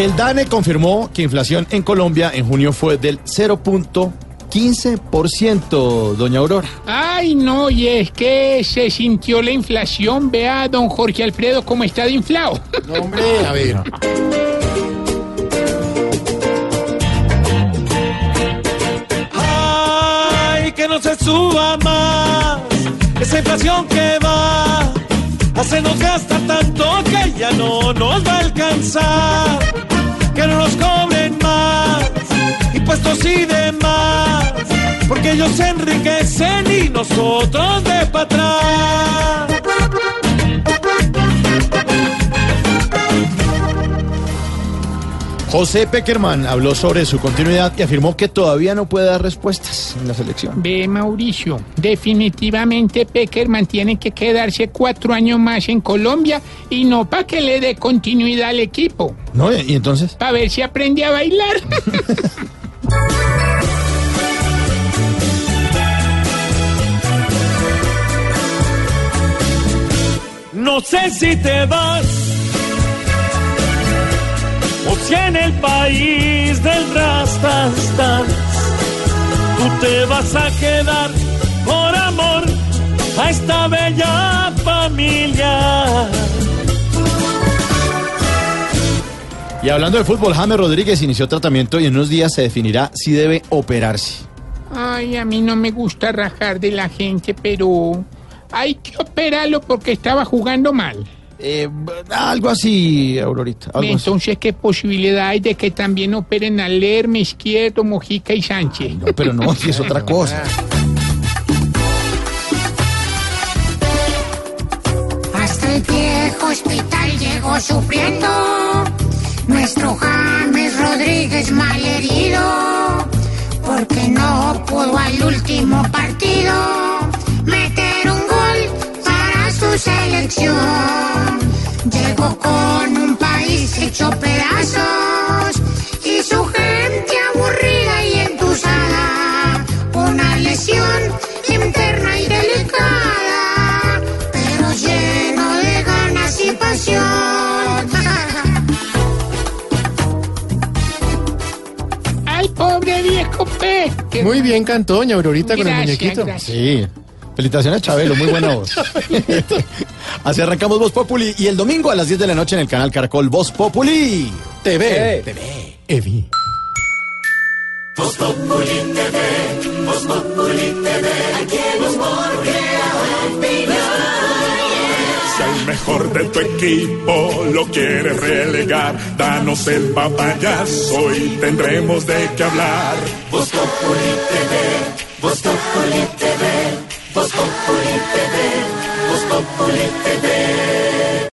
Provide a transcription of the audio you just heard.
El DANE confirmó que inflación en Colombia en junio fue del 0.15%, doña Aurora. Ay, no, y es que se sintió la inflación. Vea, don Jorge Alfredo, cómo está de inflado. No, hombre, a ver. Ay, que no se suba más esa inflación que va hacernos gastar tanto que ya no nos va a alcanzar. Ellos se enriquecen y nosotros de para atrás. José Peckerman habló sobre su continuidad y afirmó que todavía no puede dar respuestas en la selección. Ve, Mauricio, definitivamente Peckerman tiene que quedarse cuatro años más en Colombia y no para que le dé continuidad al equipo, ¿No? ¿Y entonces? para ver si aprende a bailar. No sé si te vas o si en el país del rastas tú te vas a quedar por amor a esta bella familia. Y hablando de fútbol, James Rodríguez inició tratamiento y en unos días se definirá si debe operarse. Ay, a mí no me gusta rajar de la gente, pero hay que operarlo porque estaba jugando mal. Eh, algo así, Aurorita. algo así. Entonces, ¿qué posibilidad hay de que también operen a Lerme, Izquierdo, Mojica y Sánchez? No, pero no, si es otra cosa. Hasta el viejo hospital llegó sufriendo nuestro James Rodríguez malherido, porque no pudo al último partido selección. Llegó con un país hecho pedazos y su gente aburrida y entusada, una lesión interna y delicada, pero lleno de ganas y pasión. ¡Ay, pobre viejo P! Muy bien cantó doña Aurorita con el muñequito. gracias. Sí. Felicitaciones, Chabelo, muy buena voz. Así arrancamos Voz Populi y el domingo a las 10 de la noche en el canal Caracol Voz Populi. TV. Evi. Si al mejor de tu equipo lo quieres relegar, danos el papayazo y tendremos de qué hablar. Vos Populi TV, Vos Populi TV, Populi TV, Vos Populi.